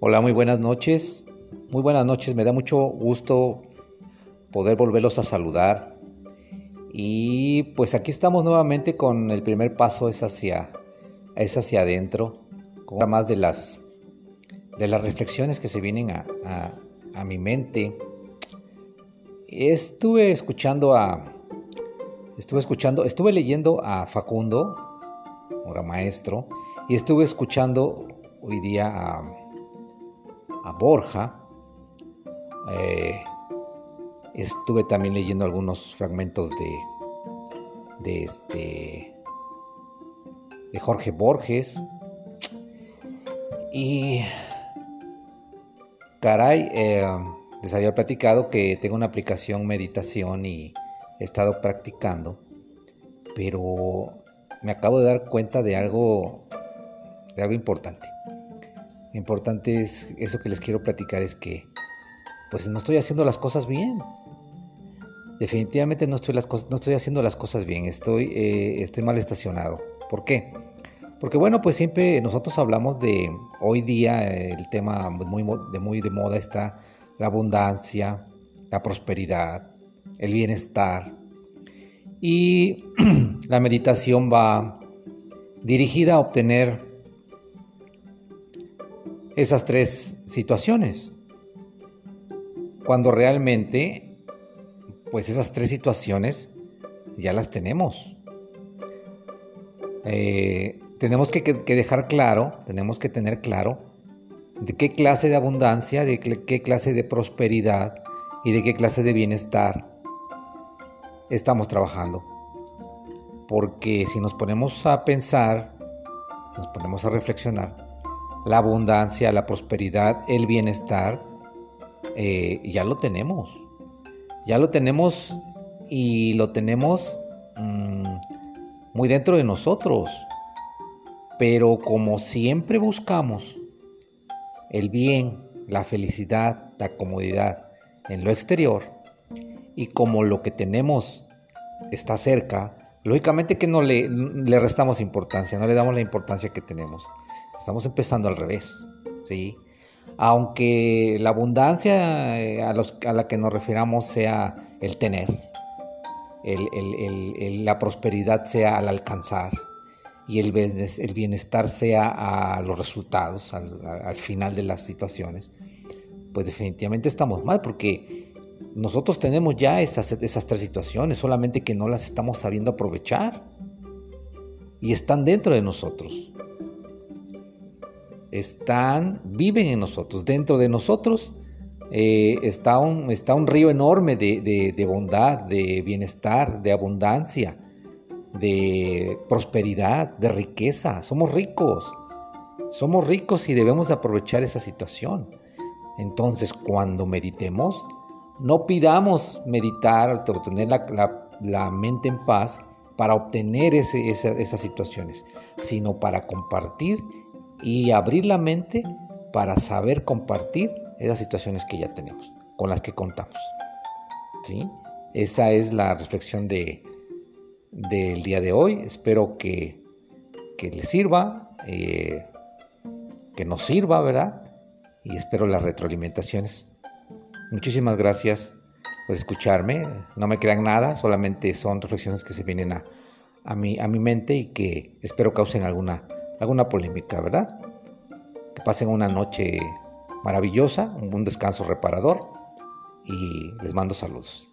Hola, muy buenas noches. Muy buenas noches, me da mucho gusto poder volverlos a saludar. Y pues aquí estamos nuevamente con el primer paso es hacia, es hacia adentro, con más de las, de las reflexiones que se vienen a, a, mi mente. Estuve escuchando a, estuve escuchando, estuve leyendo a Facundo, ahora maestro, y estuve escuchando hoy día a Borja. Eh, estuve también leyendo algunos fragmentos de, de este de Jorge Borges y caray eh, les había platicado que tengo una aplicación meditación y he estado practicando pero me acabo de dar cuenta de algo de algo importante importante es eso que les quiero platicar es que pues no estoy haciendo las cosas bien. Definitivamente no estoy, las no estoy haciendo las cosas bien, estoy, eh, estoy mal estacionado. ¿Por qué? Porque bueno, pues siempre nosotros hablamos de hoy día el tema muy de, muy de moda está la abundancia, la prosperidad, el bienestar. Y la meditación va dirigida a obtener esas tres situaciones. Cuando realmente, pues esas tres situaciones ya las tenemos. Eh, tenemos que, dejar claro, tenemos que tener claro de qué clase de abundancia, de qué clase de prosperidad y de qué clase de bienestar estamos trabajando. Porque si nos ponemos a pensar, nos ponemos a reflexionar, la abundancia, la prosperidad, el bienestar, eh, ya lo tenemos. Ya lo tenemos y lo tenemos mm, muy dentro de nosotros. Pero como siempre buscamos el bien, la felicidad, la comodidad en lo exterior, y como lo que tenemos está cerca, lógicamente que no le, le restamos importancia, no le damos la importancia que tenemos. Estamos empezando al revés, ¿sí? Aunque la abundancia eh, a, la que nos refiramos sea el tener, la prosperidad sea al alcanzar y el bienestar sea a los resultados, al, final de las situaciones, pues definitivamente estamos mal porque nosotros tenemos ya esas, esas tres situaciones, solamente que no las estamos sabiendo aprovechar y están dentro de nosotros están, viven en nosotros. Dentro de nosotros eh, está, un, está, un, río enorme de, bondad, de bienestar, de abundancia, de prosperidad, de riqueza. Somos ricos. Somos ricos y debemos aprovechar esa situación. Entonces, cuando meditemos, no pidamos meditar o tener la, mente en paz para obtener esas situaciones, sino para compartir y abrir la mente para saber compartir esas situaciones que ya tenemos, con las que contamos. ¿Sí? Esa es la reflexión de, del día de hoy. Espero que, que les sirva, eh, que nos sirva, ¿verdad? Y espero las retroalimentaciones. Muchísimas gracias por escucharme. No me crean nada, solamente son reflexiones que se vienen a, a, mi, a mi mente y que espero causen alguna alguna polémica, ¿verdad? Que pasen una noche maravillosa, un descanso reparador y les mando saludos.